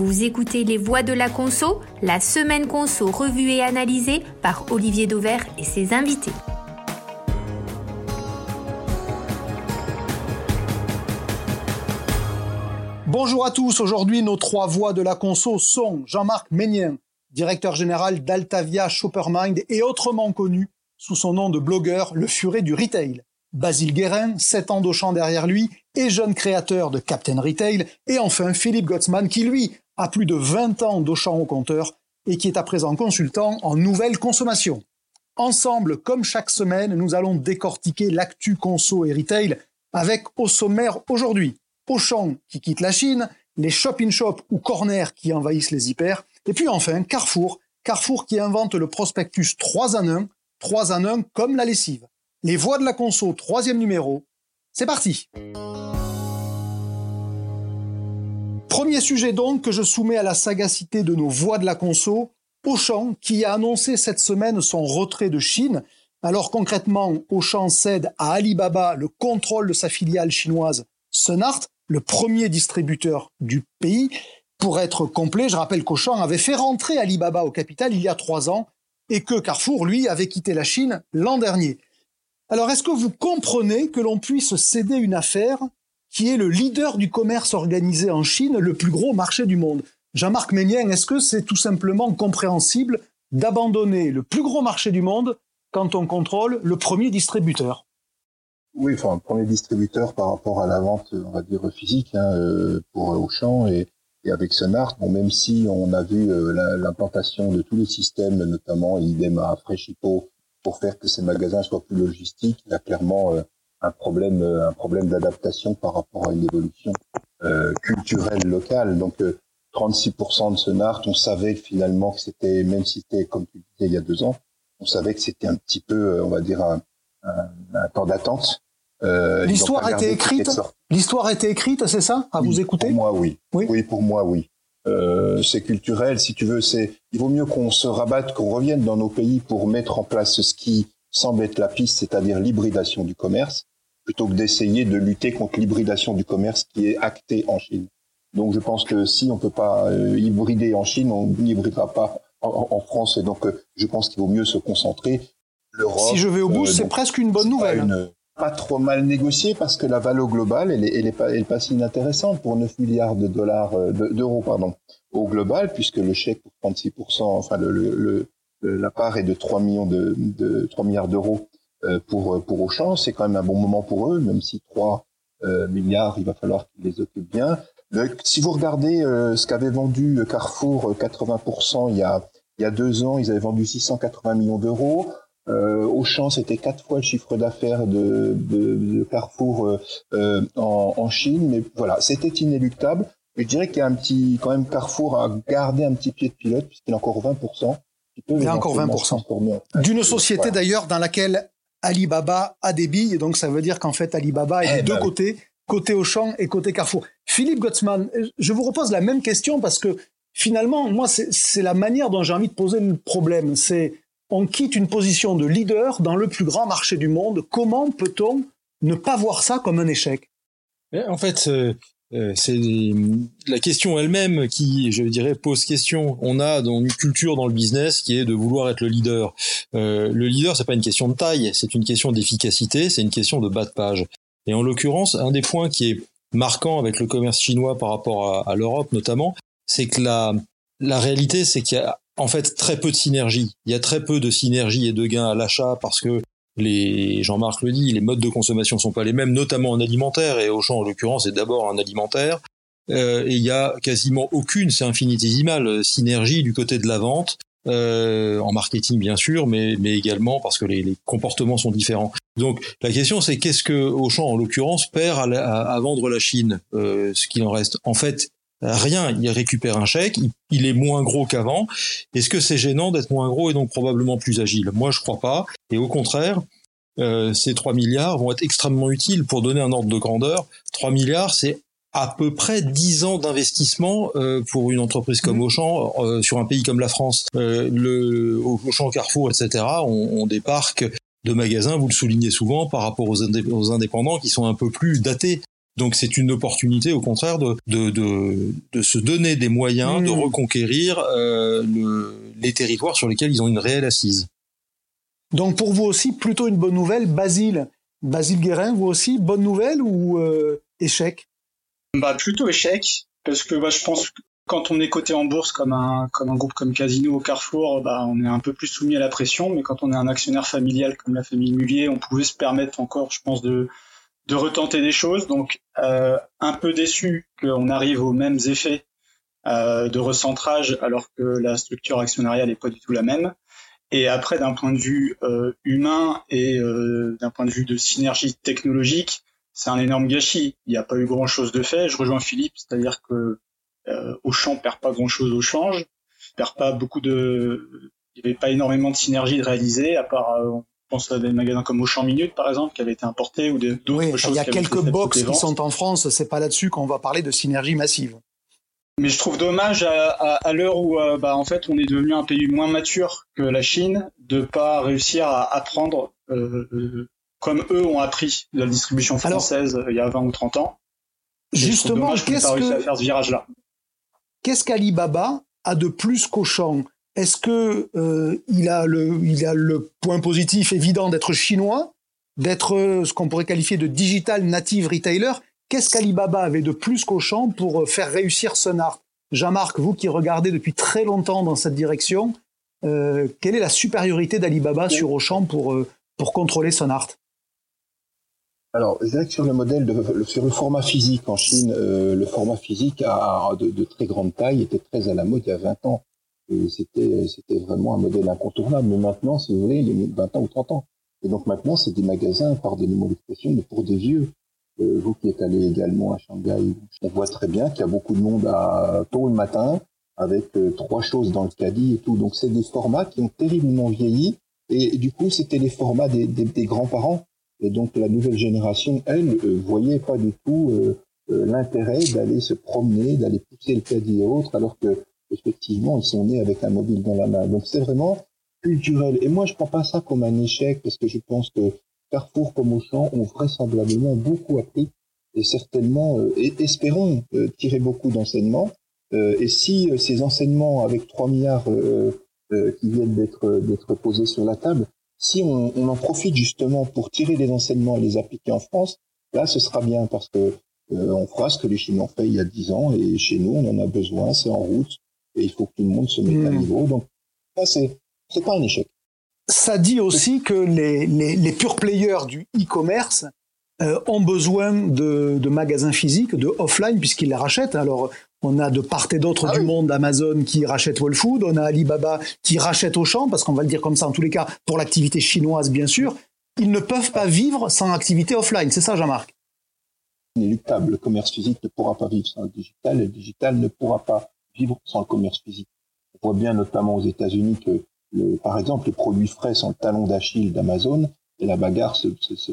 Vous écoutez Les Voix de la Conso, la semaine Conso revue et analysée par Olivier Dauvert et ses invités. Bonjour à tous, aujourd'hui nos trois voix de la conso sont Jean-Marc Ménien, directeur général d'Altavia Shoppermind et autrement connu sous son nom de blogueur Le Furet du Retail. Basile Guérin, 7 ans d'Auchan derrière lui, et jeune créateur de Captain Retail, et enfin Philippe Gottsman qui lui a plus de 20 ans d'Auchan au compteur et qui est à présent consultant en nouvelle consommation. Ensemble, comme chaque semaine, nous allons décortiquer l'actu conso et retail avec au sommaire aujourd'hui Auchan qui quitte la Chine, les shop-in-shop ou corner qui envahissent les hyper, et puis enfin Carrefour, Carrefour qui invente le prospectus 3 en 1, 3 en 1 comme la lessive. Les voix de la conso, troisième numéro. C'est parti Premier sujet donc que je soumets à la sagacité de nos voix de la conso, Auchan qui a annoncé cette semaine son retrait de Chine. Alors concrètement, Auchan cède à Alibaba le contrôle de sa filiale chinoise Sunart, le premier distributeur du pays. Pour être complet, je rappelle qu'Auchan avait fait rentrer Alibaba au capital il y a trois ans et que Carrefour, lui, avait quitté la Chine l'an dernier. Alors, est-ce que vous comprenez que l'on puisse céder une affaire qui est le leader du commerce organisé en Chine, le plus gros marché du monde Jean-Marc Ménien, est-ce que c'est tout simplement compréhensible d'abandonner le plus gros marché du monde quand on contrôle le premier distributeur? Oui, enfin, un premier distributeur par rapport à la vente, on va dire, physique hein, euh, pour Auchan et, et avec Sonart, bon, même si on a vu euh, l'implantation de tous les systèmes, notamment idem à Freshipo, pour faire que ces magasins soient plus logistiques. Il a clairement euh, un problème, euh, un problème d'adaptation par rapport à une évolution euh, culturelle locale. Donc 36% de ce NART, on savait finalement que c'était, même si c'était comme tu disais il y a deux ans, on savait que c'était un petit peu, on va dire, un, un, temps d'attente. Euh, L'histoire a été écrite. L'histoire a été écrite, c'est ça, à vous écouter Pour moi, oui. oui. Oui, pour moi, oui. Euh, c'est culturel, si tu veux. C'est, il vaut mieux qu'on se rabatte, qu'on revienne dans nos pays pour mettre en place ce qui semble être la piste, c'est-à-dire l'hybridation du commerce, plutôt que d'essayer de lutter contre l'hybridation du commerce qui est actée en Chine. Donc, je pense que si on peut pas euh, hybrider en Chine, on n'hybridera pas en, France. Et donc, euh, je pense qu'il vaut mieux se concentrer. Si je vais au bout, c'est presque une bonne nouvelle pas trop mal négocié parce que la valeur globale, elle est, elle est pas, elle est pas si inintéressante pour 9 milliards de dollars, euh, d'euros, pardon, au global, puisque le chèque pour 36%, enfin, le, le, la part est de 3 millions de, de 3 milliards d'euros euh, pour, pour Auchan. C'est quand même un bon moment pour eux, même si 3 euh, milliards, il va falloir qu'ils les occupent bien. si vous regardez ce qu'avait vendu Carrefour 80% il y a, il y a deux ans, ils avaient vendu 680 millions d'euros. Euh, Auchan, c'était quatre fois le chiffre d'affaires de, de, Carrefour euh, euh, en, en, Chine, mais voilà, c'était inéluctable. Je dirais qu'il y a un petit, quand même, Carrefour a gardé un petit pied de pilote puisqu'il a encore 20%. Il y a encore 20%. D'une société d'ailleurs dans laquelle Alibaba a des billes, donc ça veut dire qu'en fait Alibaba est de eh deux ben côtés, côté Auchan et côté Carrefour. Philippe Gottsman, je vous repose la même question parce que finalement, moi, c'est la manière dont j'ai envie de poser le problème. C'est on quitte une position de leader dans le plus grand marché du monde. Comment peut-on ne pas voir ça comme un échec? En fait, euh, c'est la question elle-même qui, je dirais, pose question. On a dans une culture dans le business qui est de vouloir être le leader. Euh, le leader, c'est pas une question de taille, c'est une question d'efficacité, c'est une question de bas de page. Et en l'occurrence, un des points qui est marquant avec le commerce chinois par rapport à, à l'Europe notamment, c'est que la, la réalité, c'est qu'il y a en fait très peu de synergie. Il y a très peu de synergie et de gains à l'achat parce que les Jean-Marc le dit, les modes de consommation sont pas les mêmes, notamment en alimentaire et Auchan en l'occurrence est d'abord un alimentaire. Euh, et il y a quasiment aucune, c'est infinitésimal, synergie du côté de la vente, euh, en marketing bien sûr, mais, mais également parce que les, les comportements sont différents. Donc la question c'est qu'est-ce que Auchan en l'occurrence perd à, à, vendre la Chine, euh, ce qu'il en reste? En fait, rien, il récupère un chèque, il, est moins gros qu'avant. Est-ce que c'est gênant d'être moins gros et donc probablement plus agile? Moi, je crois pas. Et au contraire, euh, ces 3 milliards vont être extrêmement utiles pour donner un ordre de grandeur. 3 milliards, c'est à peu près 10 ans d'investissement euh, pour une entreprise comme mmh. Auchan euh, sur un pays comme la France. le Auchan, Carrefour, etc. ont, des parcs de magasins, vous le soulignez souvent, par rapport aux, aux indépendants qui sont un peu plus datés Donc c'est une opportunité, au contraire, de, de, de, de se donner des moyens de mmh. reconquérir euh, le, les territoires sur lesquels ils ont une réelle assise. Donc pour vous aussi, plutôt une bonne nouvelle, Basile. Basile Guérin, vous aussi, bonne nouvelle ou euh, échec? Bah, Plutôt échec, parce que bah, je pense que quand on est coté en bourse comme un, comme un groupe comme Casino ou Carrefour, bah, on est un peu plus soumis à la pression, mais quand on est un actionnaire familial comme la famille Mullier, on pouvait se permettre encore, je pense, de, de retenter des choses. Donc, euh, un peu déçu qu'on arrive aux mêmes effets euh, de recentrage alors que la structure actionnariale n'est pas du tout la même. Et après, d'un point de vue euh, humain et d'un point de vue de synergie technologique, c'est un énorme gâchis. Il n'y a pas eu grand-chose de fait. Je rejoins Philippe, c'est-à-dire que Auchan perd pas grand-chose au change, perd pas beaucoup de, il n'y avait pas énormément de synergie de réaliser, à part pense à des magasins comme Auchan Minute par exemple qui avaient été importés ou d'autres oui, choses. Il y a quelques box qui sont en France, c'est pas là-dessus qu'on va parler de synergie massive. Mais je trouve dommage à, à, à l'heure où euh, bah, en fait on est devenu un pays moins mature que la Chine de pas réussir à apprendre euh, euh comme eux ont appris de la distribution française Alors, il y a 20 ou 30 ans. Justement, qu'est-ce que à faire ce virage-là Qu'est-ce qu'Alibaba a de plus qu'Auchan? Est-ce que euh, il a le il a le point positif évident d'être chinois, d'être euh, ce qu'on pourrait qualifier de digital native retailer? Qu'est-ce qu'Alibaba avait de plus qu'Auchan pour euh, faire réussir Sunart Jean-Marc, vous qui regardez depuis très longtemps dans cette direction, euh, quelle est la supériorité d'Alibaba sur Auchan pour euh, pour contrôler Sunart alors, je dirais que sur le modèle, de, sur le format physique en Chine, euh, le format physique a, de, de, très grande taille était très à la mode il y a 20 ans c'était c'était vraiment un modèle incontournable. Mais maintenant, si vous voulez, il y a 20 ans ou 30 ans. Et donc maintenant, c'est des magasins, pardonnez-moi l'expression, mais pour des vieux. Euh, vous qui êtes allé également à Shanghai, on voit très bien qu'il y a beaucoup de monde à tôt le matin, avec euh, trois choses dans le caddie et tout. Donc c'est des formats qui ont terriblement vieilli. Et, du coup, c'était les formats des, des, des grands-parents. Et donc la nouvelle génération, elle, euh, voyait pas du tout euh, euh, l'intérêt d'aller se promener, d'aller pousser le caddie et autres, alors que effectivement, ils sont nés avec un mobile dans la main. Donc c'est vraiment culturel. Et moi, je prends pas ça comme un échec parce que je pense que Carrefour comme Auchan ont vraisemblablement beaucoup appris et certainement, euh, et espérons euh, tirer beaucoup d'enseignements. Euh, et si ces enseignements avec 3 milliards qui viennent d'être posés sur la table, si on, en profite justement pour tirer des enseignements et les appliquer en France, là, ce sera bien parce que on fera ce que les Chinois ont fait il y a 10 ans et chez nous, on en a besoin, c'est en route et il faut que tout le monde se mette à niveau. Donc, ça, c'est, c'est pas un échec. Ça dit aussi que les, les, les pure players du e-commerce euh, ont besoin de, de, magasins physiques, de offline, puisqu'ils les rachètent. Alors, on a de part et d'autre ah du oui. monde Amazon qui rachète Whole Food, on a Alibaba qui rachète Auchan, parce qu'on va le dire comme ça en tous les cas, pour l'activité chinoise, bien sûr. Ils ne peuvent pas vivre sans activité offline. C'est ça, Jean-Marc? Inéluctable. Le commerce physique ne pourra pas vivre sans le digital. Le digital ne pourra pas vivre sans le commerce physique. On voit bien notamment aux États-Unis que, par exemple, les produits frais sont le talon d'Achille d'Amazon et la bagarre se,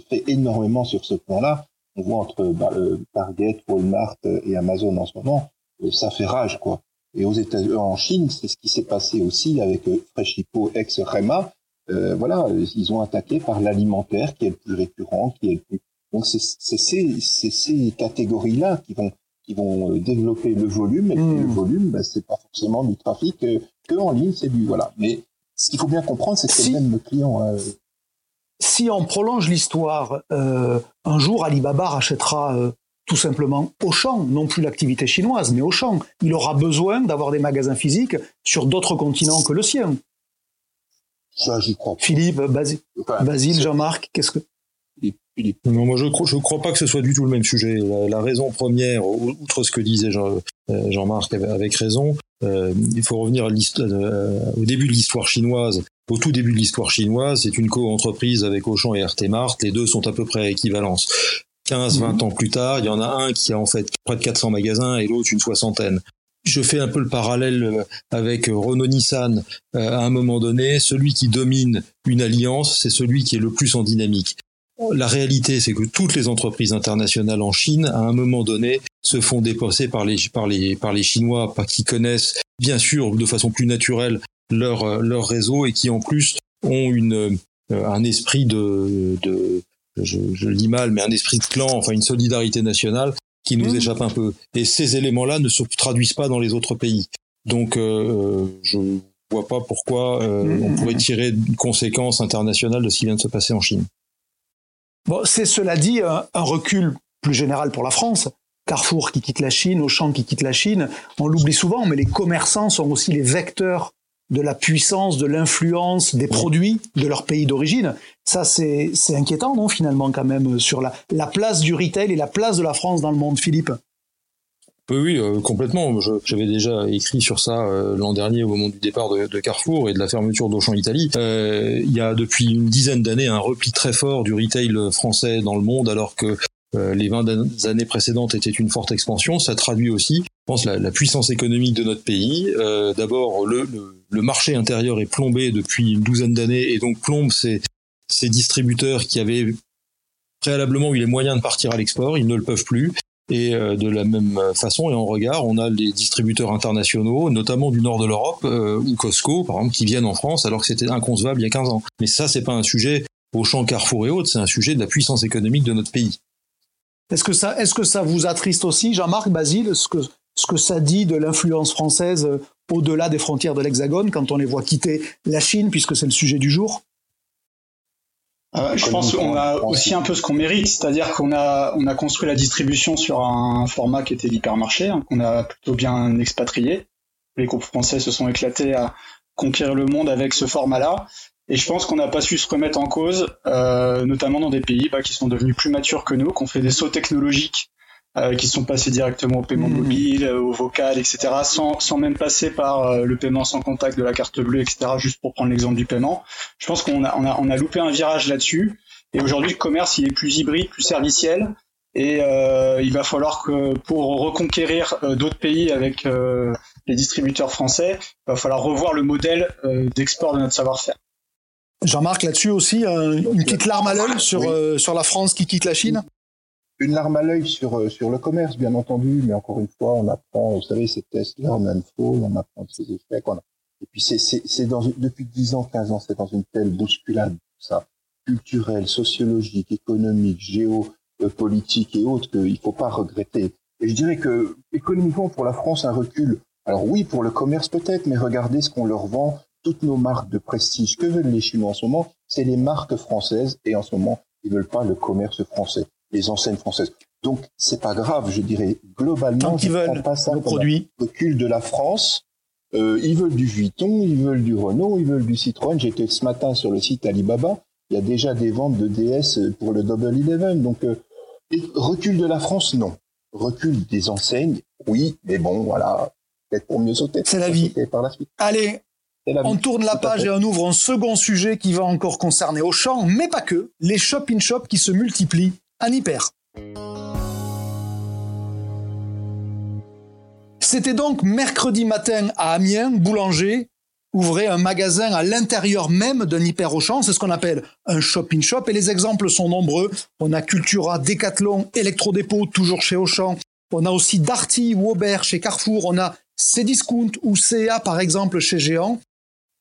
fait énormément sur ce plan-là. On voit entre bah, euh, Target, Walmart et Amazon en ce moment, euh, ça fait rage quoi. Et aux États-Unis, en Chine, c'est ce qui s'est passé aussi avec euh, Fresh Hippo ex Rema. Euh, voilà, ils ont attaqué par l'alimentaire qui est le plus récurrent, qui est le plus. Donc c'est ces, ces catégories-là qui vont qui vont euh, développer le volume. Et mmh. le volume, ben, c'est pas forcément du trafic euh, que en ligne, c'est du voilà. Mais ce qu'il faut bien comprendre, c'est que si, même le client. Euh... Si on prolonge l'histoire, euh, un jour Alibaba rachètera tout simplement Auchan, non plus l'activité chinoise, mais Auchan. Il aura besoin d'avoir des magasins physiques sur d'autres continents que le sien. Ça, j'y crois. Philippe, Basile, Basile Jean-Marc, qu'est-ce que non, moi je crois, je crois pas que ce soit du tout le même sujet. La, raison première, outre ce que disait Jean, euh, Jean-Marc avec raison, euh, il faut revenir à euh, au début de l'histoire chinoise. Au tout début de l'histoire chinoise, c'est une co-entreprise avec Auchan et RT Mart. Les deux sont à peu près à équivalence. 15, 20 mmh. ans plus tard, il y en a un qui a en fait près de 400 magasins et l'autre une soixantaine. Je fais un peu le parallèle avec Renault-Nissan. à un moment donné, celui qui domine une alliance, c'est celui qui est le plus en dynamique. La réalité, c'est que toutes les entreprises internationales en Chine, à un moment donné, se font dépasser par les, par les, par les Chinois, qui connaissent bien sûr de façon plus naturelle leur, leur réseau et qui en plus ont une, euh, un esprit de, de, je, je, le dis mal, mais un esprit de clan, enfin une solidarité nationale qui nous mmh. échappe un peu. Et ces éléments-là ne se traduisent pas dans les autres pays. Donc, euh, je vois pas pourquoi euh, mmh. on pourrait tirer une conséquence internationale de ce qui vient de se passer en Chine. Bon, c'est cela dit un, recul plus général pour la France. Carrefour qui quitte la Chine, Auchan qui quitte la Chine, on l'oublie souvent, mais les commerçants sont aussi les vecteurs de la puissance, de l'influence des produits de leur pays d'origine. Ça, c'est inquiétant, non, finalement, quand même, sur la, la place du retail et la place de la France dans le monde, Philippe? Oui, oui, euh, complètement. J'avais déjà écrit sur ça euh, l'an dernier au moment du départ de, Carrefour et de la fermeture d'Auchan Italie. Euh, il y a depuis une dizaine d'années un repli très fort du retail français dans le monde, alors que les 20 années précédentes étaient une forte expansion. Ça traduit aussi, je pense, la, puissance économique de notre pays. D'abord, le, marché intérieur est plombé depuis une douzaine d'années et donc plombe ces distributeurs qui avaient préalablement eu les moyens de partir à l'export, ils ne le peuvent plus. Et euh, de la même façon, et en regard, on a les distributeurs internationaux, notamment du nord de l'Europe, euh, ou Costco, par exemple, qui viennent en France alors que c'était inconcevable il y a 15 ans. Mais ça, c'est pas un sujet au champ Carrefour et autres, c'est un sujet de la puissance économique de notre pays. Est-ce que ça, est-ce que ça vous attriste aussi, Jean-Marc Basile, ce que, ce que ça dit de l'influence française euh, au-delà des frontières de l'Hexagone quand on les voit quitter la Chine, puisque c'est le sujet du jour? Euh, je pense qu'on a aussi un peu ce qu'on mérite, c'est-à-dire qu'on a on a construit la distribution sur un format qui était l'hypermarché, hein, qu'on a plutôt bien expatrié. Les groupes français se sont éclatés à conquérir le monde avec ce format-là, et je pense qu'on n'a pas su se remettre en cause, euh, notamment dans des pays bah, qui sont devenus plus matures que nous, qui ont fait des sauts technologiques euh, qui sont passés directement au paiement mmh. mobile, euh, au vocal, etc., sans, sans même passer par euh, le paiement sans contact de la carte bleue, etc., juste pour prendre l'exemple du paiement. Je pense qu'on a, on a, on a loupé un virage là-dessus. Et aujourd'hui, le commerce, il est plus hybride, plus serviciel. Et euh, il va falloir que pour reconquérir d'autres pays avec les distributeurs français, il va falloir revoir le modèle d'export de notre savoir-faire. Jean-Marc, là-dessus aussi, une petite larme à l'œil sur, sur la France qui quitte la Chine? Une larme à l'œil sur euh, sur le commerce, bien entendu, mais encore une fois, on apprend, vous savez, ces tests learn and fall, on apprend ces échecs. On Et puis c'est c'est c'est dans depuis 10 ans, 15 ans, c'est dans une telle bousculade, ça, culturelle, sociologique, économique, géopolitique et autres, qu'il faut pas regretter. Et je dirais que économiquement pour la France un recul. Alors oui, pour le commerce peut-être, mais regardez ce qu'on leur vend. Toutes nos marques de prestige, que veulent les Chinois en ce moment? C'est les marques françaises et en ce moment, ils veulent pas le commerce français les enseignes françaises. Donc c'est pas grave, je dirais globalement. Tant qu'ils veulent pas ça le produit. Recul de la France. Euh, ils veulent du Vuitton, ils veulent du Renault, ils veulent du Citroën. J'étais ce matin sur le site Alibaba. Il y a déjà des ventes de DS pour le Double Eleven. Donc euh, recul de la France, non. Recul des enseignes, oui, mais bon, voilà, peut-être pour mieux sauter. C'est la vie. Par la suite. Allez, on tourne la page et on ouvre un second sujet qui va encore concerner Auchan, mais pas que, les shop-in-shop qui se multiplient hyper. C'était donc mercredi matin à Amiens, Boulanger ouvrait un magasin à l'intérieur même d'un hyper Auchan, c'est ce qu'on appelle un shop-in-shop, et les exemples sont nombreux. On a Cultura, Decathlon, Electrodépôt, toujours chez Auchan. On a aussi Darty ou Aubert chez Carrefour. On a Cdiscount ou CA par exemple chez Géant.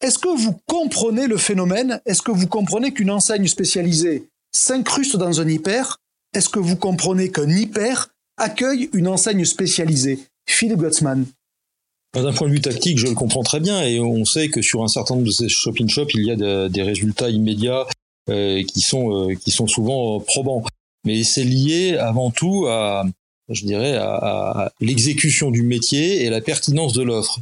Est-ce que vous comprenez le phénomène? Est-ce que vous comprenez qu'une enseigne spécialisée s'incruste dans un hyper? Est-ce que vous comprenez qu'un hyper accueille une enseigne spécialisée? Philippe Gottsman. D'un point de vue tactique, je le comprends très bien et on sait que sur un certain nombre de ces shopping shops, il y a des résultats immédiats euh, qui sont euh, qui sont souvent probants. Mais c'est lié avant tout à l'exécution du métier et la pertinence de l'offre.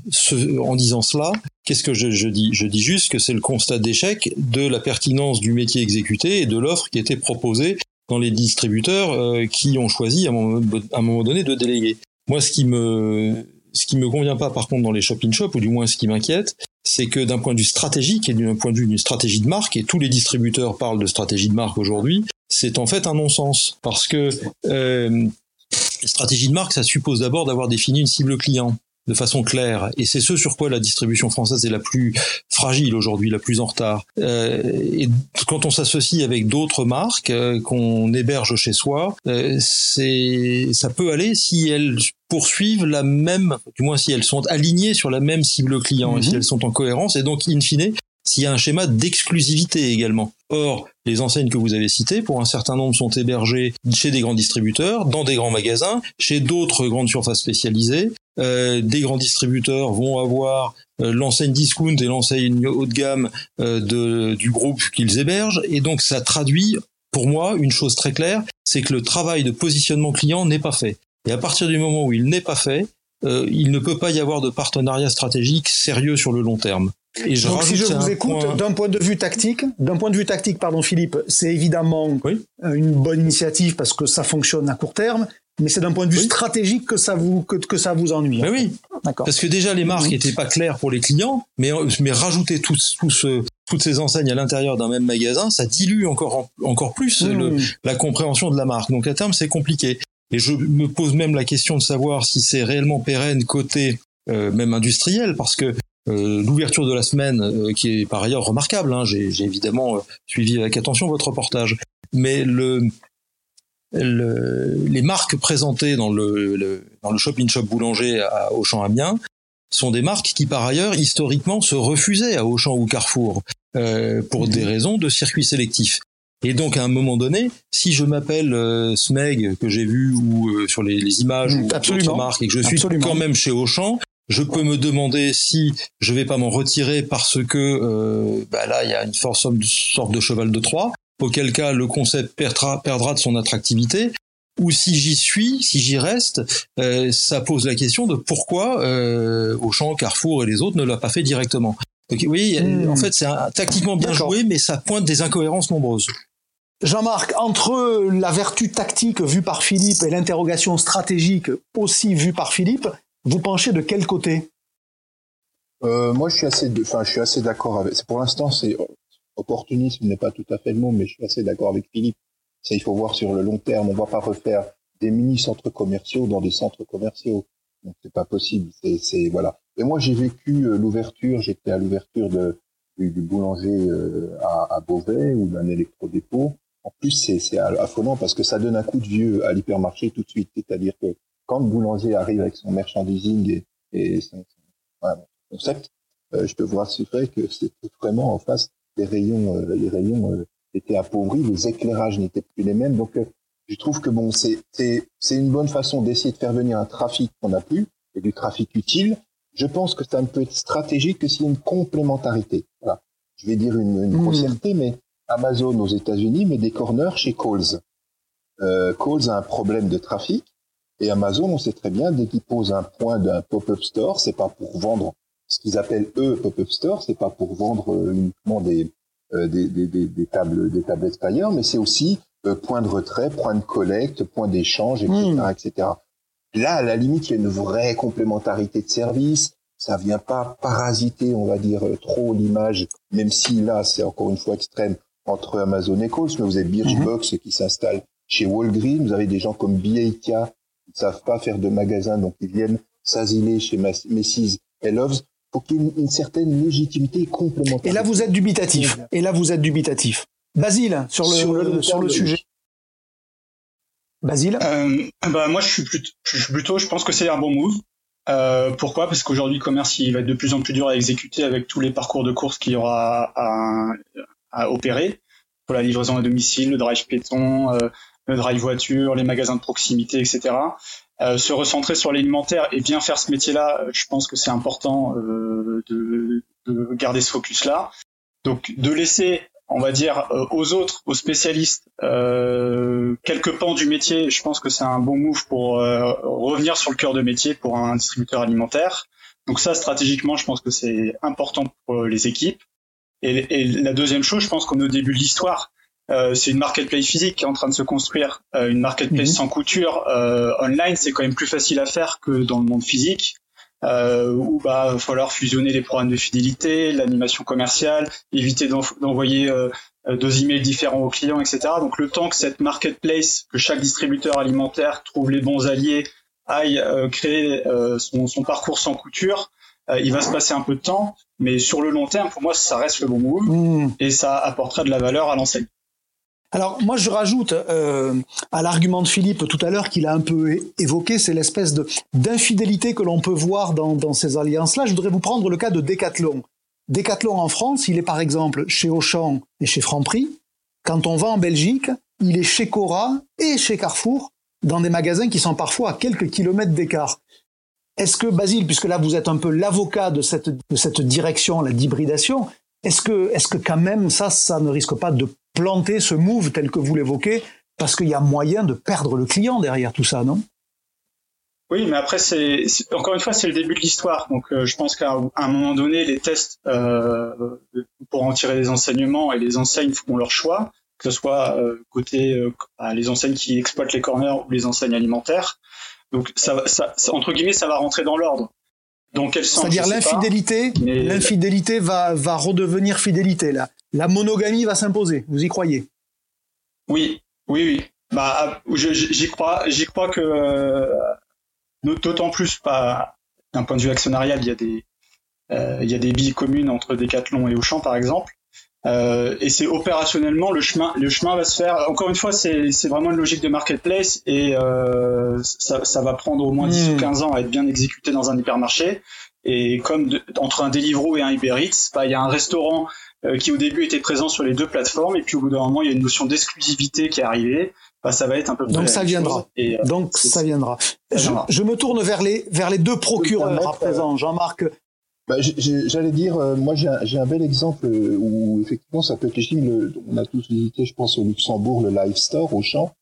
en disant cela, qu'est-ce que je, dis? Je dis juste que c'est le constat d'échec de la pertinence du métier exécuté et de l'offre qui était proposée dans les distributeurs euh, qui ont choisi à un, moment, donné de déléguer. Moi, ce qui me ce qui me convient pas par contre dans les shopping shops ou du moins ce qui m'inquiète, c'est que d'un point de vue stratégique et d'un point de vue d'une stratégie de marque, et tous les distributeurs parlent de stratégie de marque aujourd'hui, c'est en fait un non-sens parce que euh, stratégie de marque, ça suppose d'abord d'avoir défini une cible client de façon claire. Et c'est ce sur quoi la distribution française est la plus fragile aujourd'hui, la plus en retard. Euh, et quand on s'associe avec d'autres marques euh, qu'on héberge chez soi, euh, c'est ça peut aller si elles poursuivent la même, du moins si elles sont alignées sur la même cible client et si mhm. elles sont en cohérence. Et donc, in fine, s'il y a un schéma d'exclusivité également. Or, les enseignes que vous avez citées, pour un certain nombre, sont hébergées chez des grands distributeurs, dans des grands magasins, chez d'autres grandes surfaces spécialisées. Euh, des grands distributeurs vont avoir euh, l'enseigne discount et l'enseigne haut de gamme euh, de, du groupe qu'ils hébergent, et donc ça traduit pour moi une chose très claire, c'est que le travail de positionnement client n'est pas fait. Et à partir du moment où il n'est pas fait, euh, il ne peut pas y avoir de partenariat stratégique sérieux sur le long terme. Et je Donc si je vous écoute, d'un point de vue tactique, d'un point de vue tactique, pardon Philippe, c'est évidemment une bonne initiative parce que ça fonctionne à court terme, mais c'est d'un point de vue stratégique que ça vous que, que ça vous ennuie. Mais oui, d'accord. Parce que déjà les marques n'étaient pas claires pour les clients, mais mais rajouter tout, tout ce, toutes ces enseignes à l'intérieur d'un même magasin, ça dilue encore encore plus le, la compréhension de la marque. Donc à terme c'est compliqué. Et je me pose même la question de savoir si c'est réellement pérenne côté euh, même industriel, parce que euh, l'ouverture de la semaine, euh, qui est par ailleurs remarquable, hein, j'ai évidemment suivi avec attention votre reportage, mais le, le les marques présentées dans le, le dans le shop in shop boulanger à Auchan Amiens sont des marques qui par ailleurs historiquement se refusaient à Auchan ou Carrefour pour des raisons de circuit sélectif. Et donc à un moment donné, si je m'appelle euh, Smeg que j'ai vu ou euh, sur les, les, images ou d'autres marques et que je suis quand même chez Auchan, je peux me demander si je vais pas m'en retirer parce que euh, bah là il y a une force, sorte de cheval de Troie. Auquel cas le concept perdra, perdra de son attractivité. Ou si j'y suis, si j'y reste, euh, ça pose la question de pourquoi euh, Auchan, Carrefour et les autres ne l'a pas fait directement. Donc oui, hmm. en fait c'est tactiquement bien joué, mais ça pointe des incohérences nombreuses. Jean-Marc, entre la vertu tactique vue par Philippe et l'interrogation stratégique aussi vue par Philippe, vous penchez de quel côté? Euh, Moi, je suis assez, je suis assez d'accord avec. Pour l'instant, c'est opportunisme n'est pas tout à fait le mot, mais je suis assez d'accord avec Philippe. Ça, il faut voir sur le long terme. On ne va pas refaire des mini centres commerciaux dans des centres commerciaux. Donc, c'est pas possible. C'est, voilà. Et moi, j'ai vécu euh, l'ouverture. J'étais à l'ouverture du, boulanger euh, à, à Beauvais ou d'un électrodépôt en plus, c'est affolant parce que ça donne un coup de vieux à l'hypermarché tout de suite. C'est-à-dire que quand le boulanger arrive avec son merchandising et, son, concept, euh, je peux vous rassurer que c'était vraiment en face les rayons, euh, les rayons euh, étaient appauvris, les éclairages n'étaient plus les mêmes. Donc, je trouve que bon, c'est c'est une bonne façon d'essayer de faire venir un trafic qu'on n'a plus et du trafic utile. Je pense que ça ne peut être stratégique que s'il y a une complémentarité. Voilà. Je vais dire une, une mmh. grossièreté, mais Amazon aux États-Unis met des corners chez Coles. Euh, Coles a un problème de trafic et Amazon, on sait très bien, dès qu'ils posent un point d'un pop-up store, c'est pas pour vendre ce qu'ils appellent eux pop-up store, c'est pas pour vendre euh, uniquement des, euh, des, des, des, tables des tables extérieures, mais c'est aussi euh, point de retrait, point de collecte, point d'échange, etc., hmm. etc. Là, à la limite, il y a une vraie complémentarité de service. Ça vient pas parasiter, on va dire, trop l'image, même si là, c'est encore une fois extrême entre Amazon et Coles, mais vous avez Birchbox mhm. qui s'installe chez Walgreens, vous avez des gens comme qui ne savent pas faire de magasins, donc ils viennent s'asiler chez Macy's et Loves pour qu'il y ait une, certaine légitimité complémentaire. Et là, vous êtes dubitatif. Et là, vous êtes dubitatif. Basile, sur le, sur le, sujet. Basile euh, bah, Moi, je suis, plutôt, je suis plutôt, je pense que c'est un bon move. Euh, pourquoi? Parce qu'aujourd'hui, le commerce, il va être de plus en plus dur à exécuter avec tous les parcours de course qu'il y aura à, à opérer pour la livraison à domicile, le drive piéton, euh, le drive voiture, les magasins de proximité, etc. Euh, se recentrer sur l'alimentaire et bien faire ce métier-là, euh, je pense que c'est important de, de, garder ce focus-là. Donc de laisser, on va dire, aux autres, aux spécialistes, quelques pans du métier, je pense que c'est un bon move pour revenir sur le cœur de métier pour un distributeur alimentaire. Donc ça, stratégiquement, je pense que c'est important pour les équipes. Et, et, la deuxième chose, je pense qu'on est au début de l'histoire. Euh, c'est une marketplace physique qui est en train de se construire. Euh, une marketplace mhm. sans couture euh, online, c'est quand même plus facile à faire que dans le monde physique, euh, où bah va falloir fusionner les programmes de fidélité, l'animation commerciale, éviter d'envoyer euh, deux emails différents aux clients, etc. Donc le temps que cette marketplace, que chaque distributeur alimentaire trouve les bons alliés, aille créer son, son, parcours sans couture, euh, il va se passer un peu de temps, mais sur le long terme, pour moi, ça reste le bon move hmm. et ça apporterait de la valeur à l'enseigne. Alors moi je rajoute euh, à l'argument de Philippe tout à l'heure qu'il a un peu évoqué, c'est l'espèce d'infidélité que l'on peut voir dans, ces alliances-là. Je voudrais vous prendre le cas de Decathlon. Decathlon en France, il est par exemple chez Auchan et chez Franprix. Quand on va en Belgique, il est chez Cora et chez Carrefour, dans des magasins qui sont parfois à quelques kilomètres d'écart. Est-ce que, Basile, puisque là vous êtes un peu l'avocat de cette, de cette direction, la d'hybridation, est-ce que, est-ce que quand même ça, ça ne risque pas de planter ce move tel que vous l'évoquez, parce qu'il y a moyen de perdre le client derrière tout ça, non? Oui, mais après, c'est encore une fois, c'est le début de l'histoire. Donc, euh, je pense qu'à un moment donné, les tests euh, pour en tirer des enseignements et les enseignes font leur choix, que ce soit euh, côté euh, bah, les enseignes qui exploitent les corners ou les enseignes alimentaires. Donc, ça, ça, entre guillemets, ça va rentrer dans l'ordre. Donc, C'est-à-dire l'infidélité, l'infidélité va va redevenir fidélité. Là, la monogamie va s'imposer. Vous y croyez? Oui, oui, oui. Bah, j'y crois, j'y crois que D'autant plus pas d'un point de vue actionnarial, il y a des euh, il y a des billes communes entre Decathlon et Auchan par exemple. Euh, et c'est opérationnellement le chemin le chemin va se faire encore une fois c'est vraiment une logique de marketplace et euh, ça, ça va prendre au moins 10 ou 15 hmm. ans à être bien exécuté dans un hypermarché et comme entre un Deliveroo et un Uber Eats bah, il y a un restaurant euh, qui au début était présent sur les deux plateformes et puis au bout d'un moment il y a une notion d'exclusivité qui est arrivée. Bah, ça va être un peu donc ça viendra. et, euh, donc ça viendra. je, je, me tourne vers les vers les deux procureurs à présent. Jean-Marc. Bah, J'allais dire, euh, moi j'ai un, un, bel exemple où effectivement ça peut être légitime. on a tous visité, je pense, au Luxembourg, le Live Store au champ,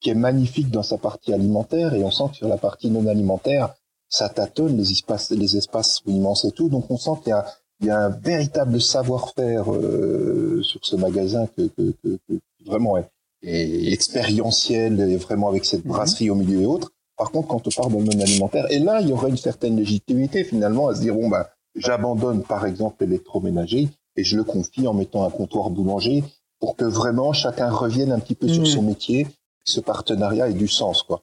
qui est magnifique dans sa partie alimentaire, et on sent que sur la partie non alimentaire, ça tâtonne, les espaces, les espaces sont immenses et tout. Donc on sent qu'il y a, il y a un véritable savoir-faire euh, sur ce magasin que, que, que, que vraiment est, est, expérientiel, et vraiment avec cette mhm. brasserie au milieu et autres. Par contre, quand on parle de non alimentaire, et là, il y aurait une certaine légitimité finalement à se dire bon ben, j'abandonne par exemple l'électroménager et je le confie en mettant un comptoir boulanger pour que vraiment chacun revienne un petit peu sur mhm. son métier, ce partenariat ait du sens quoi.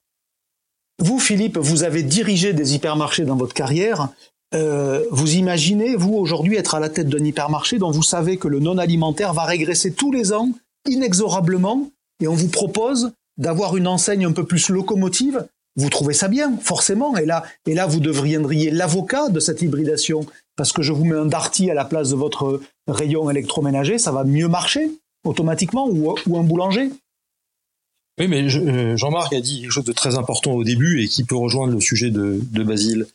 Vous, Philippe, vous avez dirigé des hypermarchés dans votre carrière. Euh, vous imaginez, vous, aujourd'hui, être à la tête d'un hypermarché dont vous savez que le non alimentaire va régresser tous les ans, inexorablement, et on vous propose d'avoir une enseigne un peu plus locomotive. Vous trouvez ça bien, forcément. Et là, et là vous deviendriez l'avocat de cette hybridation, parce que je vous mets un Darty à la place de votre rayon électroménager, ça va mieux marcher automatiquement, ou, ou un boulanger. Oui, mais euh, Jean-Marc a dit quelque chose de très important au début et qui peut rejoindre le sujet de, de Basile,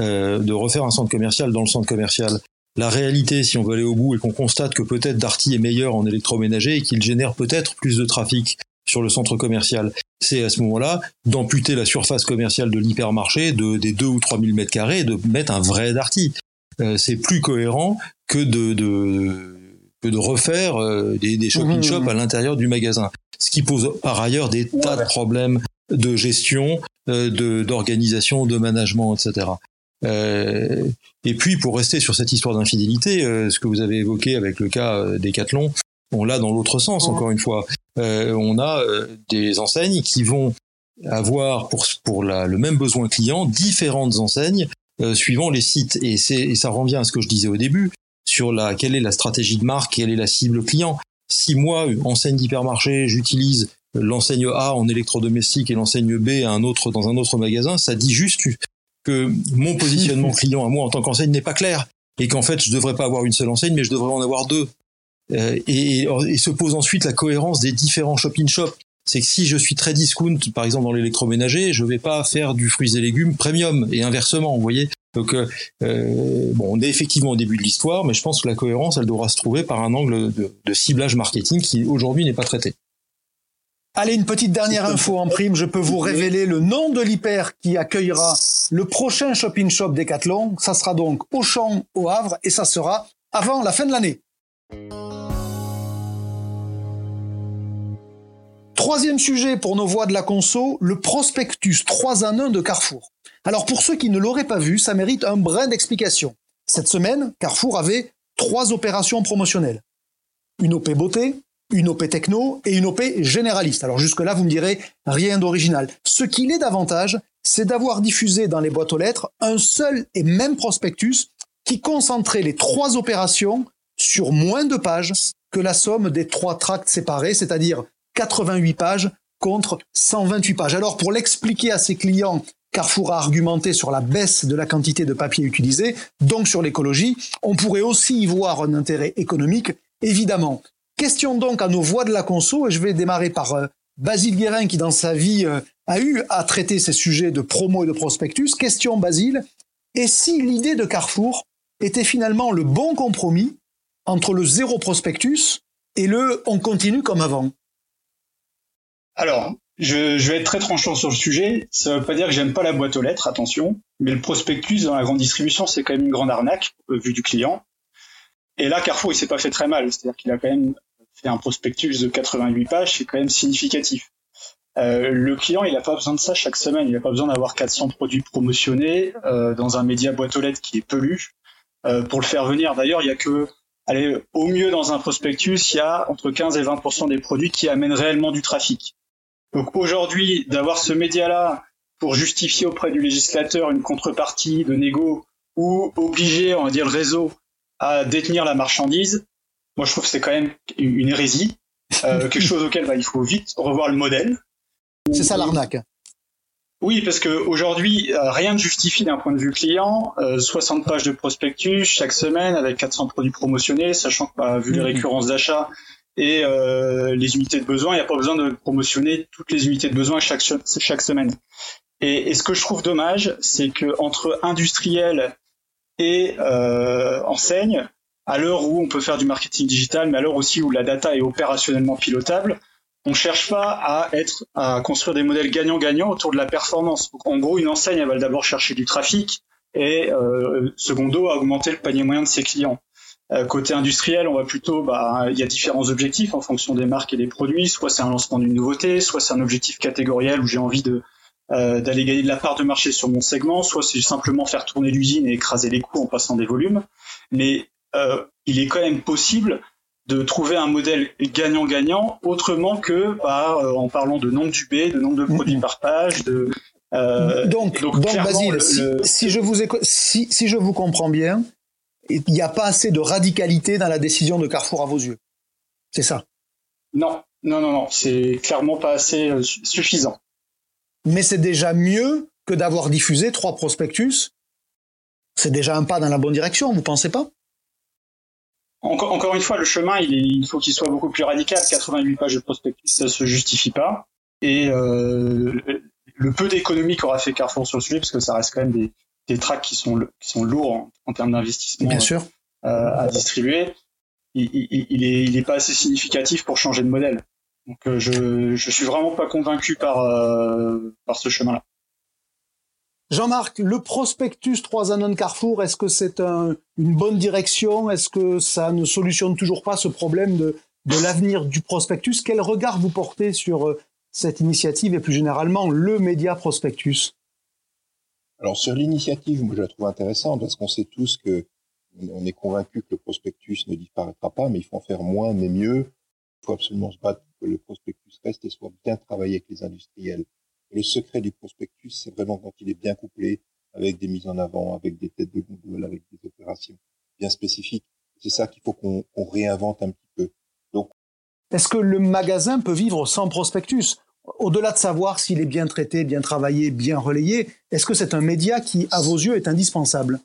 euh, de refaire un centre commercial dans le centre commercial. La réalité, si on veut aller au bout et qu'on constate que peut-être Darty est meilleur en électroménager et qu'il génère peut-être plus de trafic sur le centre commercial, c'est à ce moment-là d'amputer la surface commerciale de l'hypermarché de, des 2 ou 3 000 mètres carrés et de mettre un vrai Darty. Euh, c'est plus cohérent que de, de que de refaire euh, des, des shopping mmh. shops à l'intérieur du magasin ce qui pose par ailleurs des tas de problèmes de gestion, euh, de d'organisation, de management, etc. Euh, et puis pour rester sur cette histoire d'infidélité, euh, ce que vous avez évoqué avec le cas euh, Decathlon, on l'a dans l'autre sens encore une fois. Euh, on a des enseignes qui vont avoir pour pour la, le même besoin client différentes enseignes suivant les sites et et ça revient à ce que je disais au début sur la quelle est la stratégie de marque, quelle est la cible client si moi, enseigne d'hypermarché, j'utilise l'enseigne A en électrodomestique et l'enseigne B à un autre dans un autre magasin, ça dit juste que mon positionnement client à moi en tant qu'enseigne n'est pas clair et qu'en fait je devrais pas avoir une seule enseigne mais je devrais en avoir deux. Euh, et, et, se pose ensuite la cohérence des différents shopping shops. C'est que si je suis très discount, par exemple dans l'électroménager, je vais pas faire du fruits et légumes premium et inversement, vous voyez. Donc, euh, euh, bon, on est effectivement au début de l'histoire, mais je pense que la cohérence, elle devra se trouver par un angle de, ciblage marketing qui aujourd'hui n'est pas traité. Allez, une petite dernière info en prime. Je peux vous révéler le nom de l'hyper qui accueillera le prochain shopping shop Decathlon. Ça sera donc Auchan au Havre et ça sera avant la fin de l'année. Troisième sujet pour nos voix de la conso, le prospectus 3 en 1 de Carrefour. Alors pour ceux qui ne l'auraient pas vu, ça mérite un brin d'explication. Cette semaine, Carrefour avait trois opérations promotionnelles. Une OP beauté, une OP techno et une OP généraliste. Alors jusque-là, vous me direz rien d'original. Ce qu'il est davantage, c'est d'avoir diffusé dans les boîtes aux lettres un seul et même prospectus qui concentrait les trois opérations sur moins de pages que la somme des trois tracts séparés, c'est-à-dire 88 pages contre 128 pages. Alors pour l'expliquer à ses clients Carrefour a argumenté sur la baisse de la quantité de papier utilisé, donc sur l'écologie. On pourrait aussi y voir un intérêt économique, évidemment. Question donc à nos voix de la conso, et je vais démarrer par euh, Basile Guérin qui dans sa vie euh, a eu à traiter ces sujets de promo et de prospectus. Question Basile, et si l'idée de Carrefour était finalement le bon compromis entre le zéro prospectus et le on continue comme avant Alors, je, vais être très tranchant sur le sujet. Ça veut pas dire que j'aime pas la boîte aux lettres, attention. Mais le prospectus dans la grande distribution, c'est quand même une grande arnaque, euh, vu du client. Et là, Carrefour, il s'est pas fait très mal. C'est-à-dire qu'il a quand même fait un prospectus de 88 pages, c'est quand même significatif. Euh, le client, il n'a pas besoin de ça chaque semaine. Il n'a pas besoin d'avoir 400 produits promotionnés euh, dans un média boîte aux lettres qui est pelu pour le faire venir. D'ailleurs, il y a que, allez, au mieux dans un prospectus, il y a entre 15 et 20% des produits qui amènent réellement du trafic. Donc aujourd'hui, d'avoir ce média-là pour justifier auprès du législateur une contrepartie de négo ou obliger, on va dire, le réseau à détenir la marchandise, moi je trouve que c'est quand même une hérésie, euh, quelque chose auquel bah, il faut vite revoir le modèle. C'est ça l'arnaque. Oui, parce que aujourd'hui, euh, rien ne justifie d'un point de vue client 60 euh, pages de prospectus chaque semaine avec 400 produits promotionnés, sachant que bah, vu les mm-hmm. récurrences d'achat et euh, les unités de besoin, il n'y a pas besoin de promotionner toutes les unités de besoin chaque chaque semaine. Et, et ce que je trouve dommage, c'est que entre industriels et euh, enseigne, à l'heure où on peut faire du marketing digital, mais à l'heure aussi où la data est opérationnellement pilotable, on cherche pas à être à construire des modèles gagnant-gagnant autour de la performance. en gros, une enseigne, elle va d'abord chercher du trafic et euh, secondo à augmenter le panier moyen de ses clients. Euh, côté industriel, on va plutôt, bah, il y a différents objectifs en fonction des marques et des produits. Soit c'est un lancement d'une nouveauté, soit c'est un objectif catégoriel où j'ai envie de euh, d'aller gagner de la part de marché sur mon segment, soit c'est simplement faire tourner l'usine et écraser les coûts en passant des volumes. Mais euh, il est quand même possible de trouver un modèle gagnant-gagnant autrement que par euh, en parlant de nombre d'UB, de nombre de produits par page, de euh, donc, donc, Basile, si, je vous si, si je vous comprends bien, il n'y a pas assez de radicalité dans la décision de Carrefour à vos yeux. C'est ça Non, non, non, non, c'est clairement pas assez euh, suffisant. Mais c'est déjà mieux que d'avoir diffusé trois prospectus. C'est déjà un pas dans la bonne direction, vous pensez pas? Encore, encore une fois, le chemin, il, il faut qu'il soit beaucoup plus radical. 88 pages de prospectus, ça se justifie pas. Et euh, le peu d'économie qu'aura fait Carrefour sur le sujet, parce que ça reste quand même des, des tracks qui sont, qui sont lourds en, termes d'investissement euh, à distribuer, il, il, il, est, il est pas assez significatif pour changer de modèle. Donc euh, je, je suis vraiment pas convaincu par, euh, par ce chemin-là. Jean-Marc, le prospectus 3 années Carrefour, est-ce que c'est un, une bonne direction? Est-ce que ça ne solutionne toujours pas ce problème de, de l'avenir du prospectus? Quel regard vous portez sur cette initiative et plus généralement le média prospectus? Alors sur l'initiative, moi je la trouve intéressante parce qu'on sait tous que on est convaincu que le prospectus ne disparaîtra pas, mais il faut en faire moins mais mieux. Il faut absolument se battre pour que le prospectus reste et soit bien travaillé avec les industriels. Le secret du prospectus, c'est vraiment quand il est bien couplé avec des mises en avant, avec des têtes de gondole, avec des opérations bien spécifiques. C'est ça qu'il faut qu'on réinvente un petit peu. Donc, est-ce que le magasin peut vivre sans prospectus? Au-delà de savoir s'il est bien traité, bien travaillé, bien relayé, est-ce que c'est un média qui, à vos yeux, est indispensable?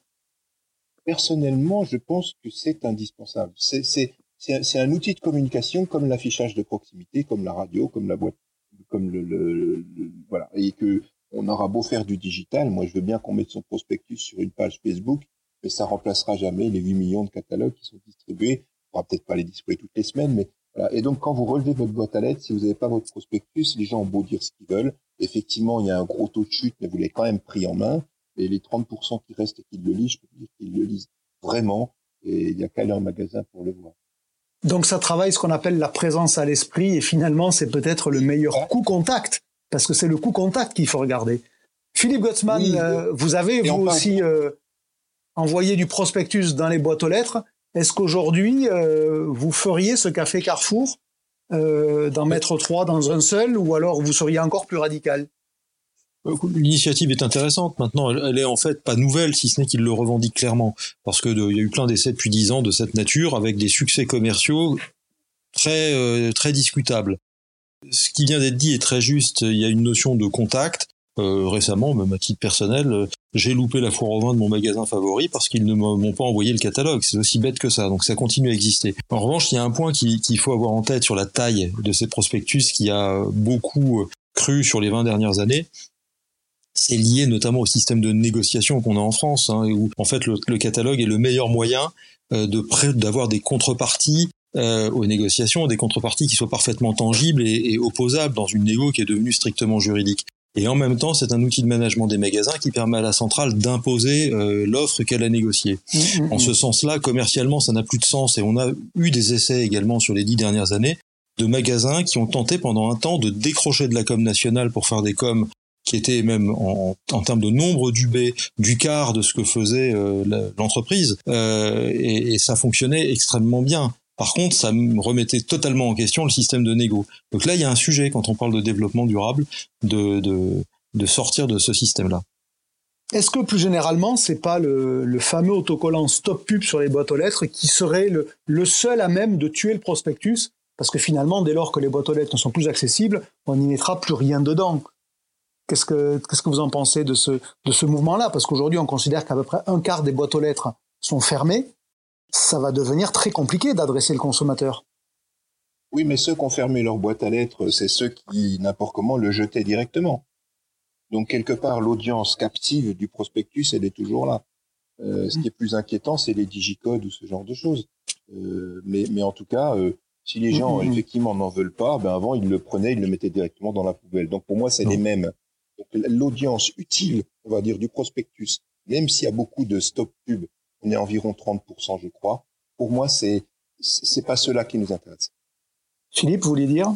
Personnellement, je pense que c'est indispensable. C'est un outil de communication comme l'affichage de proximité, comme la radio, comme la boîte comme le, voilà et que on aura beau faire du digital, moi je veux bien qu'on mette son prospectus sur une page Facebook, mais ça remplacera jamais les 8 millions de catalogues qui sont distribués. On va peut-être pas les distribuer toutes les semaines, mais voilà. Et donc quand vous relevez votre boîte à lettres, si vous n'avez pas votre prospectus, les gens ont beau dire ce qu'ils veulent. Effectivement, il y a un gros taux de chute, mais vous l'avez quand même pris en main. Et les 30% qui restent et qui le lisent, je peux dire qu'ils le lisent vraiment. Et il y a qu'à aller en magasin pour le voir. Donc ça travaille ce qu'on appelle la présence à l'esprit et finalement c'est peut-être le meilleur coup contact parce que c'est le coup contact qu'il faut regarder. Philippe Gottsman, euh, vous avez vous aussi euh, envoyé du prospectus dans les boîtes aux lettres. Est-ce qu'aujourd'hui euh, vous feriez ce qu'a fait Carrefour d'en mettre trois dans un seul ou alors vous seriez encore plus radical? L'initiative est intéressante. Maintenant, elle, est en fait pas nouvelle, si ce n'est qu'il le revendique clairement, parce que il y a eu plein d'essais depuis dix ans de cette nature, avec des succès commerciaux très euh, très discutables. Ce qui vient d'être dit est très juste. Il y a une notion de contact. Euh, récemment, même à titre personnel, euh, j'ai loupé la foire au vin de mon magasin favori parce qu'ils ne m'ont pas envoyé le catalogue. C'est aussi bête que ça. Donc ça continue à exister. En revanche, il y a un point qu'il faut avoir en tête sur la taille de ces prospectus qui a beaucoup cru sur les 20 dernières années. C'est lié notamment au système de négociation qu'on a en France, hein, où en fait le, catalogue est le meilleur moyen euh, de d'avoir des contreparties euh, aux négociations, des contreparties qui soient parfaitement tangibles et, et opposables dans une négo qui est devenue strictement juridique. Et en même temps, c'est un outil de management des magasins qui permet à la centrale d'imposer euh, l'offre qu'elle a négociée. Mmh, mmh, en ce mmh. sens-là, commercialement, ça n'a plus de sens. Et on a eu des essais également sur les dix dernières années de magasins qui ont tenté pendant un temps de décrocher de la com nationale pour faire des coms qui étaient même en, en termes de nombre d'UB du quart de ce que faisait euh, l'entreprise. Euh, et, et, ça fonctionnait extrêmement bien. Par contre, ça me remettait totalement en question le système de négo. Donc là, il y a un sujet quand on parle de développement durable, de, sortir de ce système-là. Est-ce que plus généralement, c'est pas le, fameux autocollant stop pub sur les boîtes aux lettres qui serait le, seul à même de tuer le prospectus? Parce que finalement, dès lors que les boîtes aux lettres ne sont plus accessibles, on n'y mettra plus rien dedans. Qu'est-ce que, qu'est-ce que vous en pensez de ce, de ce mouvement-là? Parce qu'aujourd'hui, on considère qu'à peu près un quart des boîtes aux lettres sont fermées ça va devenir très compliqué d'adresser le consommateur. Oui, mais ceux qui ont fermé leur boîte à lettres, c'est ceux qui, n'importe comment, le jetaient directement. Donc, quelque part, l'audience captive du prospectus, elle est toujours là. Euh, ce qui est plus inquiétant, c'est les digicodes ou ce genre de choses. Euh, mais, mais en tout cas, euh, si les gens, mmh, mmh, mmh. effectivement, n'en veulent pas, ben avant, ils le prenaient, ils le mettaient directement dans la poubelle. Donc, pour moi, c'est les mêmes. L'audience utile, on va dire, du prospectus, même s'il y a beaucoup de stop pub on est environ 30%, je crois. Pour moi, c'est c'est pas cela qui nous intéresse. Philippe, vous voulez dire?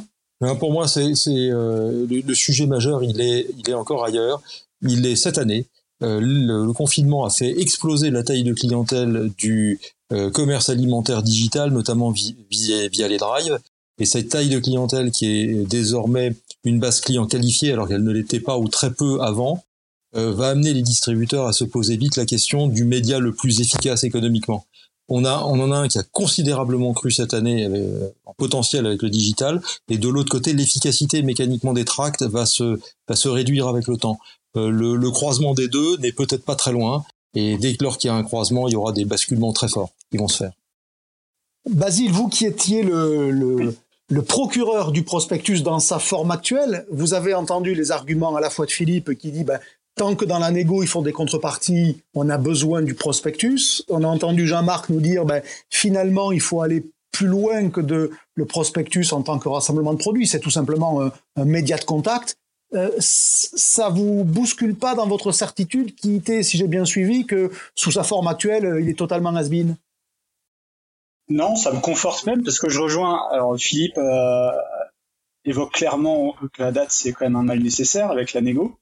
Pour moi, c'est euh, le, sujet majeur. Il est il est encore ailleurs. Il est cette année. Euh, le, confinement a fait exploser la taille de clientèle du euh, commerce alimentaire digital, notamment via, via les drives. Et cette taille de clientèle qui est désormais une base client qualifiée alors qu'elle ne l'était pas ou très peu avant, euh, va amener les distributeurs à se poser vite la question du média le plus efficace économiquement. On a, on en a un qui a considérablement cru cette année euh, en potentiel avec le digital, et de l'autre côté, l'efficacité mécaniquement des tracts va se, va se réduire avec le temps. Euh, le, le, croisement des deux n'est peut-être pas très loin, et dès lors qu'il y a un croisement, il y aura des basculements très forts qui vont se faire. Basile, vous qui étiez le, le, le procureur du prospectus dans sa forme actuelle, vous avez entendu les arguments à la fois de Philippe qui dit ben, Tant que dans la négo, ils font des contreparties, on a besoin du prospectus. On a entendu Jean-Marc nous dire, ben, finalement, il faut aller plus loin que de le prospectus en tant que rassemblement de produits. C'est tout simplement un, média de contact. Euh, ça vous bouscule pas dans votre certitude qui était, si j'ai bien suivi, que sous sa forme actuelle, il est totalement has -been. Non, ça me conforte même parce que je rejoins. Alors Philippe euh, évoque clairement que la date c'est quand même un mal nécessaire avec la négo.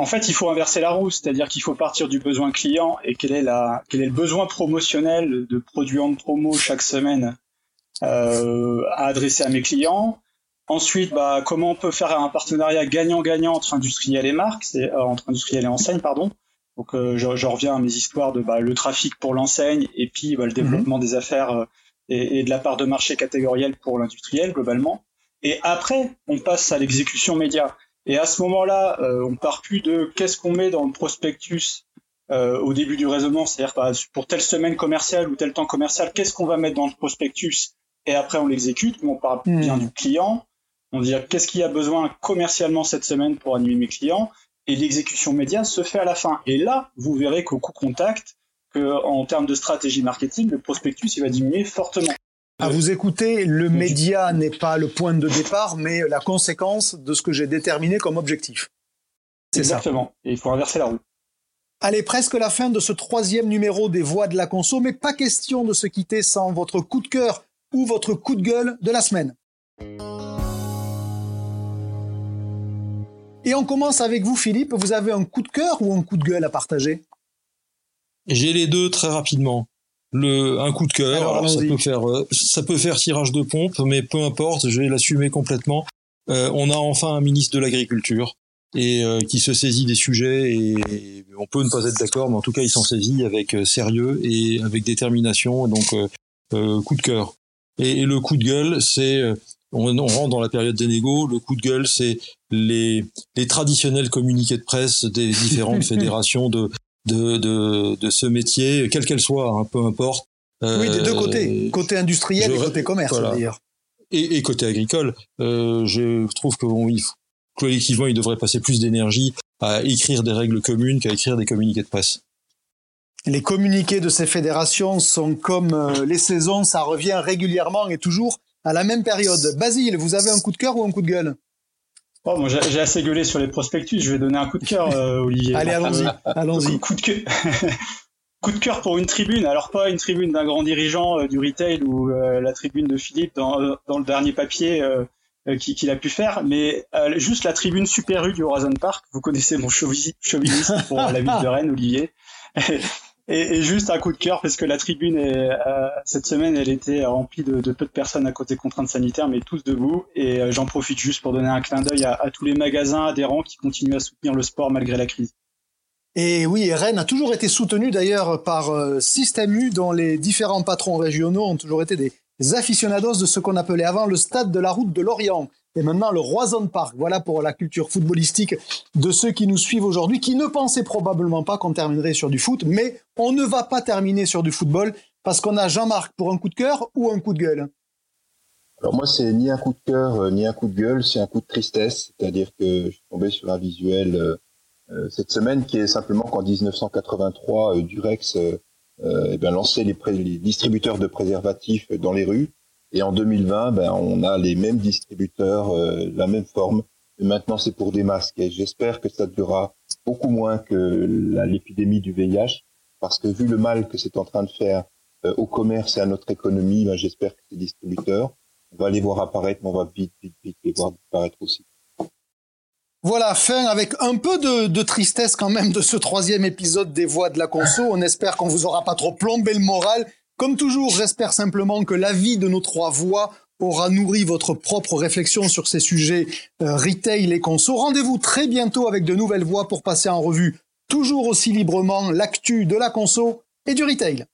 En fait, il faut inverser la roue, c'est-à-dire qu'il faut partir du besoin client et quel est, la, quel est le besoin promotionnel de produits en promo chaque semaine euh, à adresser à mes clients. Ensuite, bah, comment on peut faire un partenariat gagnant-gagnant entre industriels et marques, c'est euh, entre industriels et enseignes, pardon. Donc, euh, je, je, reviens à mes histoires de bah, le trafic pour l'enseigne et puis bah, le développement mhm. des affaires euh, et, et, de la part de marché catégorielle pour l'industriel globalement. Et après, on passe à l'exécution média. Et à ce moment-là, euh, on part plus de qu'est-ce qu'on met dans le prospectus euh, au début du raisonnement, c'est-à-dire bah, pour telle semaine commerciale ou tel temps commercial, qu'est-ce qu'on va mettre dans le prospectus et après on l'exécute, mais on parle hmm. bien du client. On dit qu'est-ce qu'il y a besoin commercialement cette semaine pour animer mes clients et l'exécution média se fait à la fin. Et là, vous verrez qu'au coup contact, que en termes de stratégie marketing, le prospectus il va diminuer fortement. À vous écouter, le média n'est pas le point de départ, mais la conséquence de ce que j'ai déterminé comme objectif. C'est Exactement. Et il faut inverser la roue. Allez, presque la fin de ce troisième numéro des Voix de la Conso, mais pas question de se quitter sans votre coup de cœur ou votre coup de gueule de la semaine. Et on commence avec vous, Philippe. Vous avez un coup de cœur ou un coup de gueule à partager? J'ai les deux très rapidement le un coup de cœur. ça peut faire euh, ça peut faire tirage de pompe, mais peu importe, je vais l'assumer complètement. Euh, on a enfin un ministre de l'agriculture et euh, qui se saisit des sujets et on peut ne pas être d'accord, mais en tout cas il s'en saisit avec sérieux et avec détermination. Donc coup de cœur. Et, le coup de gueule, c'est on, on, rentre dans la période des négos. Le coup de gueule, c'est les, les traditionnels communiqués de presse des différentes fédérations de, de, de, de, ce métier, quelle qu'elle soit, hein, peu importe. oui, des deux côtés, côté industriel et côté commerce d'ailleurs. Et, et, côté agricole, euh, je trouve que bon, collectivement, il devrait passer plus d'énergie à écrire des règles communes qu'à écrire des communiqués de presse. Les communiqués de ces fédérations sont comme euh, les saisons, ça revient régulièrement et toujours à la même période. Basile, vous avez un coup de cœur ou un coup de gueule? Oh, bon, j'ai assez gueulé sur les prospectus, je vais donner un coup de cœur, euh, Olivier. Allez, allons-y. allons-y. Coup, de cœur. coup de cœur pour une tribune. Alors pas une tribune d'un grand dirigeant euh, du retail ou la tribune de Philippe dans, dans le dernier papier qu'il a pu faire, mais juste la tribune Super U du Horizon Park. Vous connaissez mon chauvinisme pour la ville de Rennes, Olivier. Et, juste un coup de cœur parce que la tribune euh, cette semaine elle était remplie de, peu de personnes à côté des contraintes sanitaires mais tous debout et euh, j'en profite juste pour donner un clin d'œil à, tous les magasins adhérents qui continuent à soutenir le sport malgré la crise. Et oui, Rennes a toujours été soutenu d'ailleurs par euh, Système U dont les différents patrons régionaux ont toujours été des aficionados de ce qu'on appelait avant le stade de la route de l'Orient et maintenant le Roison Park. Voilà pour la culture footballistique de ceux qui nous suivent aujourd'hui, qui ne pensaient probablement pas qu'on terminerait sur du foot, mais on ne va pas terminer sur du football parce qu'on a Jean-Marc pour un coup de cœur ou un coup de gueule? Alors moi, c'est ni un coup de cœur euh, ni un coup de gueule, c'est un coup de tristesse. C'est-à-dire que je suis tombé sur un visuel euh, euh, cette semaine qui est simplement qu'en 1983, Durex eh lançait les distributeurs de préservatifs dans les rues et en 2020, ben, on a les mêmes distributeurs, euh, la même forme. Et maintenant, c'est pour des masques. Et j'espère que ça durera beaucoup moins que l'épidémie du VIH, parce que vu le mal que c'est en train de faire euh, au commerce et à notre économie, ben, j'espère que ces distributeurs, on va les voir apparaître, mais on va vite, vite, vite les voir disparaître aussi. Voilà, fin avec un peu de, de, tristesse quand même de ce troisième épisode des Voix de la Conso. On espère qu'on vous aura pas trop plombé le moral comme toujours, j'espère simplement que l'avis de nos trois voix aura nourri votre propre réflexion sur ces sujets euh, retail et conso. Rendez-vous très bientôt avec de nouvelles voix pour passer en revue toujours aussi librement l'actu de la conso et du retail.